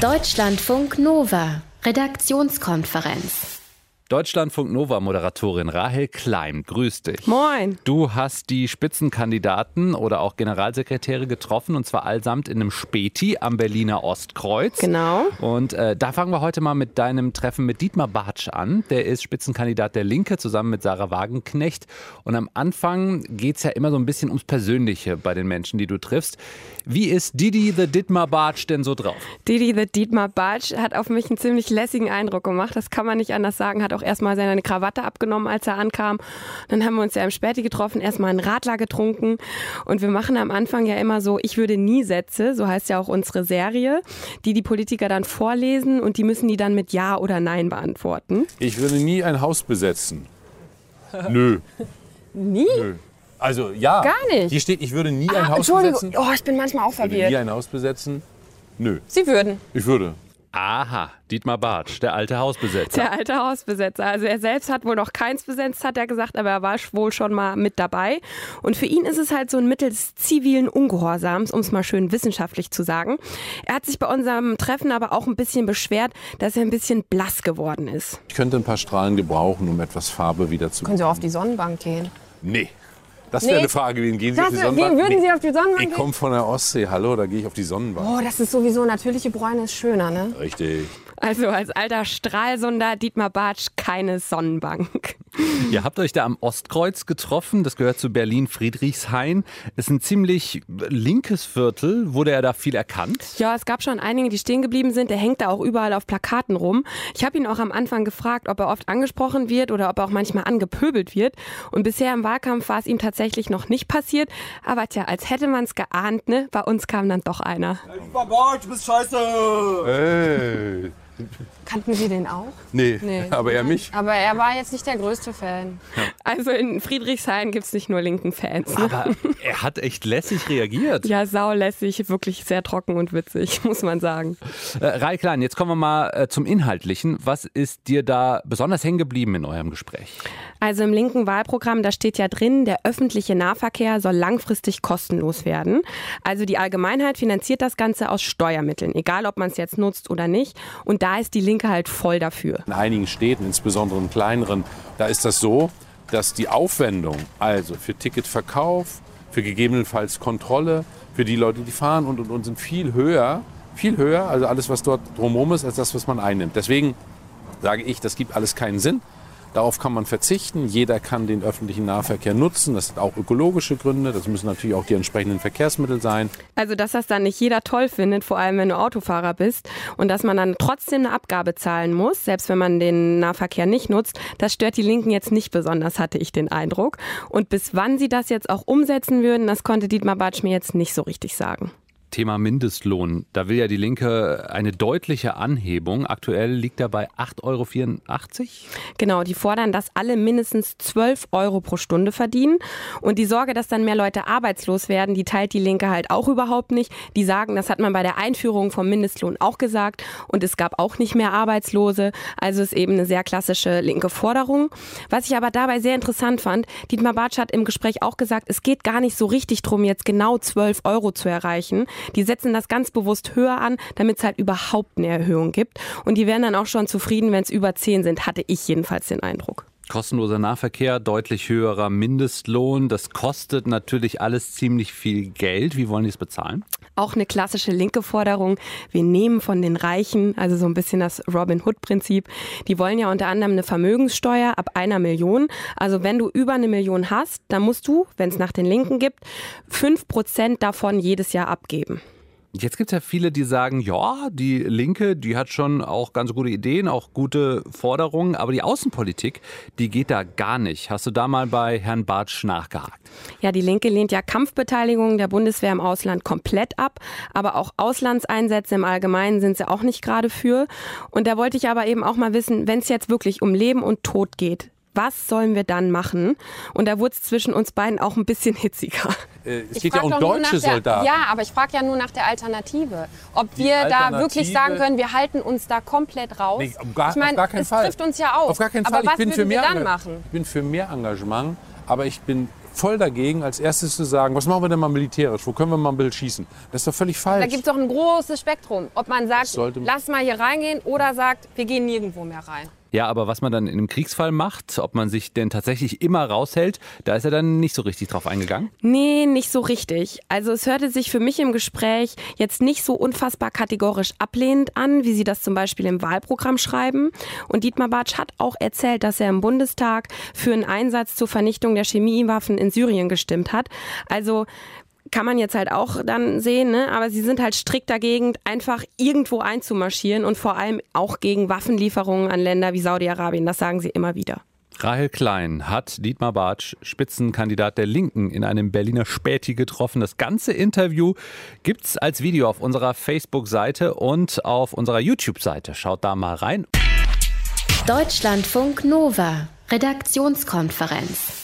Deutschlandfunk Nova, Redaktionskonferenz. Deutschlandfunk Nova Moderatorin Rahel Klein, grüß dich. Moin. Du hast die Spitzenkandidaten oder auch Generalsekretäre getroffen und zwar allsamt in einem Späti am Berliner Ostkreuz. Genau. Und äh, da fangen wir heute mal mit deinem Treffen mit Dietmar Bartsch an. Der ist Spitzenkandidat der Linke zusammen mit Sarah Wagenknecht. Und am Anfang geht es ja immer so ein bisschen ums Persönliche bei den Menschen, die du triffst. Wie ist Didi the Dietmar Bartsch denn so drauf? Didi the Dietmar Bartsch hat auf mich einen ziemlich lässigen Eindruck gemacht. Das kann man nicht anders sagen. Hat auch erstmal seine Krawatte abgenommen, als er ankam. Dann haben wir uns ja im Späti getroffen, erstmal einen Radler getrunken. Und wir machen am Anfang ja immer so, ich würde nie Sätze, so heißt ja auch unsere Serie, die die Politiker dann vorlesen und die müssen die dann mit Ja oder Nein beantworten. Ich würde nie ein Haus besetzen. Nö. Nie? Nö. Also ja. Gar nicht. Hier steht, ich würde nie ein Ah, Haus Entschuldigung, besetzen. oh, ich bin manchmal auch Ich würde nie verwirrt. ein Haus besetzen. Nö. Sie würden. Ich würde. Aha, Dietmar Bartsch, der alte Hausbesetzer. Der alte Hausbesetzer. Also er selbst hat wohl noch keins besetzt, hat er gesagt, aber er war wohl schon mal mit dabei. Und für ihn ist es halt so ein Mittel des zivilen Ungehorsams, um es mal schön wissenschaftlich zu sagen. Er hat sich bei unserem Treffen aber auch ein bisschen beschwert, dass er ein bisschen blass geworden ist. Ich könnte ein paar Strahlen gebrauchen, um etwas Farbe wieder zu Können Sie auch auf die Sonnenbank gehen? Nee. Das wäre Nee. eine Frage gewesen. Gehen Sie Das auf die Sonnenbank? würden Nee. Sie auf die Sonnenbank Ich komme von der Ostsee. Hallo, da gehe ich auf die Sonnenbank. Oh, das ist sowieso natürliche Bräune ist schöner, ne? Richtig. Also als alter Stralsunder Dietmar Bartsch keine Sonnenbank. Ihr habt euch da am Ostkreuz getroffen, das gehört zu Berlin-Friedrichshain. Ist ein ziemlich linkes Viertel. Wurde er da viel erkannt? Ja, es gab schon einige, die stehen geblieben sind. Der hängt da auch überall auf Plakaten rum. Ich habe ihn auch am Anfang gefragt, ob er oft angesprochen wird oder ob er auch manchmal angepöbelt wird. Und bisher im Wahlkampf war es ihm tatsächlich noch nicht passiert. Aber tja, als hätte man es geahnt, ne? Bei uns kam dann doch einer. Barbara, du bist scheiße! Hey. Kannten Sie den auch? Nee, Nee. aber er mich. Aber er war jetzt nicht der größte Fan. Also in Friedrichshain gibt es nicht nur linken Fans. Ne? Aber er hat echt lässig reagiert. Ja, saulässig, wirklich sehr trocken und witzig, muss man sagen. Äh, Rai Klein, jetzt kommen wir mal äh, zum Inhaltlichen. Was ist dir da besonders hängen geblieben in eurem Gespräch? Also im linken Wahlprogramm, da steht ja drin, der öffentliche Nahverkehr soll langfristig kostenlos werden. Also die Allgemeinheit finanziert das Ganze aus Steuermitteln, egal ob man es jetzt nutzt oder nicht. Und da ist die Linke halt voll dafür. In einigen Städten, insbesondere in kleineren, da ist das so, dass die Aufwendung, also für Ticketverkauf, für gegebenenfalls Kontrolle, für die Leute, die fahren und, und, und sind viel höher, viel höher, also alles, was dort drumherum ist, als das, was man einnimmt. Deswegen sage ich, das gibt alles keinen Sinn. Darauf kann man verzichten. Jeder kann den öffentlichen Nahverkehr nutzen. Das sind auch ökologische Gründe. Das müssen natürlich auch die entsprechenden Verkehrsmittel sein. Also dass das dann nicht jeder toll findet, vor allem wenn du Autofahrer bist und dass man dann trotzdem eine Abgabe zahlen muss, selbst wenn man den Nahverkehr nicht nutzt, das stört die Linken jetzt nicht besonders, hatte ich den Eindruck. Und bis wann sie das jetzt auch umsetzen würden, das konnte Dietmar Bartsch mir jetzt nicht so richtig sagen. Thema Mindestlohn. Da will ja die Linke eine deutliche Anhebung. Aktuell liegt er bei 8,84 Euro. Genau, die fordern, dass alle mindestens 12 Euro pro Stunde verdienen. Und die Sorge, dass dann mehr Leute arbeitslos werden, die teilt die Linke halt auch überhaupt nicht. Die sagen, das hat man bei der Einführung vom Mindestlohn auch gesagt. Und es gab auch nicht mehr Arbeitslose. Also ist eben eine sehr klassische linke Forderung. Was ich aber dabei sehr interessant fand, Dietmar Bartsch hat im Gespräch auch gesagt, es geht gar nicht so richtig drum, jetzt genau 12 Euro zu erreichen. Die setzen das ganz bewusst höher an, damit es halt überhaupt eine Erhöhung gibt. Und die wären dann auch schon zufrieden, wenn es über 10 sind, hatte ich jedenfalls den Eindruck. Kostenloser Nahverkehr, deutlich höherer Mindestlohn. Das kostet natürlich alles ziemlich viel Geld. Wie wollen die es bezahlen? Auch eine klassische linke Forderung. Wir nehmen von den Reichen, also so ein bisschen das Robin Hood-Prinzip. Die wollen ja unter anderem eine Vermögenssteuer ab einer Million. Also wenn du über eine Million hast, dann musst du, wenn es nach den Linken gibt, fünf Prozent davon jedes Jahr abgeben. Jetzt gibt es ja viele, die sagen, ja, die Linke, die hat schon auch ganz gute Ideen, auch gute Forderungen, aber die Außenpolitik, die geht da gar nicht. Hast du da mal bei Herrn Bartsch nachgehakt? Ja, die Linke lehnt ja Kampfbeteiligung der Bundeswehr im Ausland komplett ab, aber auch Auslandseinsätze im Allgemeinen sind sie auch nicht gerade für. Und da wollte ich aber eben auch mal wissen, wenn es jetzt wirklich um Leben und Tod geht, was sollen wir dann machen? Und da wurde es zwischen uns beiden auch ein bisschen hitziger. Äh, es Ich geht ja um deutsche der, Soldaten. Ja, aber ich frage ja nur nach der Alternative. Ob Die wir da Alternative- wirklich sagen können, wir halten uns da komplett raus. Nee, auf gar, ich meine, auf gar keinen es Fall. trifft uns ja auch. Auf gar keinen aber Fall. was ich bin für würden wir mehr dann machen? Ich bin für mehr Engagement, aber ich bin voll dagegen, als erstes zu sagen, was machen wir denn mal militärisch? Wo können wir mal ein bisschen schießen? Das ist doch völlig falsch. Da gibt es doch ein großes Spektrum. Ob man sagt, lass mal hier reingehen oder sagt, wir gehen nirgendwo mehr rein. Ja, aber was man dann in einem Kriegsfall macht, ob man sich denn tatsächlich immer raushält, da ist er dann nicht so richtig drauf eingegangen. Nee, nicht so richtig. Also es hörte sich für mich im Gespräch jetzt nicht so unfassbar kategorisch ablehnend an, wie Sie das zum Beispiel im Wahlprogramm schreiben. Und Dietmar Bartsch hat auch erzählt, dass er im Bundestag für einen Einsatz zur Vernichtung der Chemiewaffen in Syrien gestimmt hat. Also kann man jetzt halt auch dann sehen, ne? aber sie sind halt strikt dagegen, einfach irgendwo einzumarschieren und vor allem auch gegen Waffenlieferungen an Länder wie Saudi-Arabien. Das sagen sie immer wieder. Rahel Klein hat Dietmar Bartsch, Spitzenkandidat der Linken, in einem Berliner Späti getroffen. Das ganze Interview gibt's als Video auf unserer Facebook-Seite und auf unserer YouTube-Seite. Schaut da mal rein. Deutschlandfunk Nova. Redaktionskonferenz.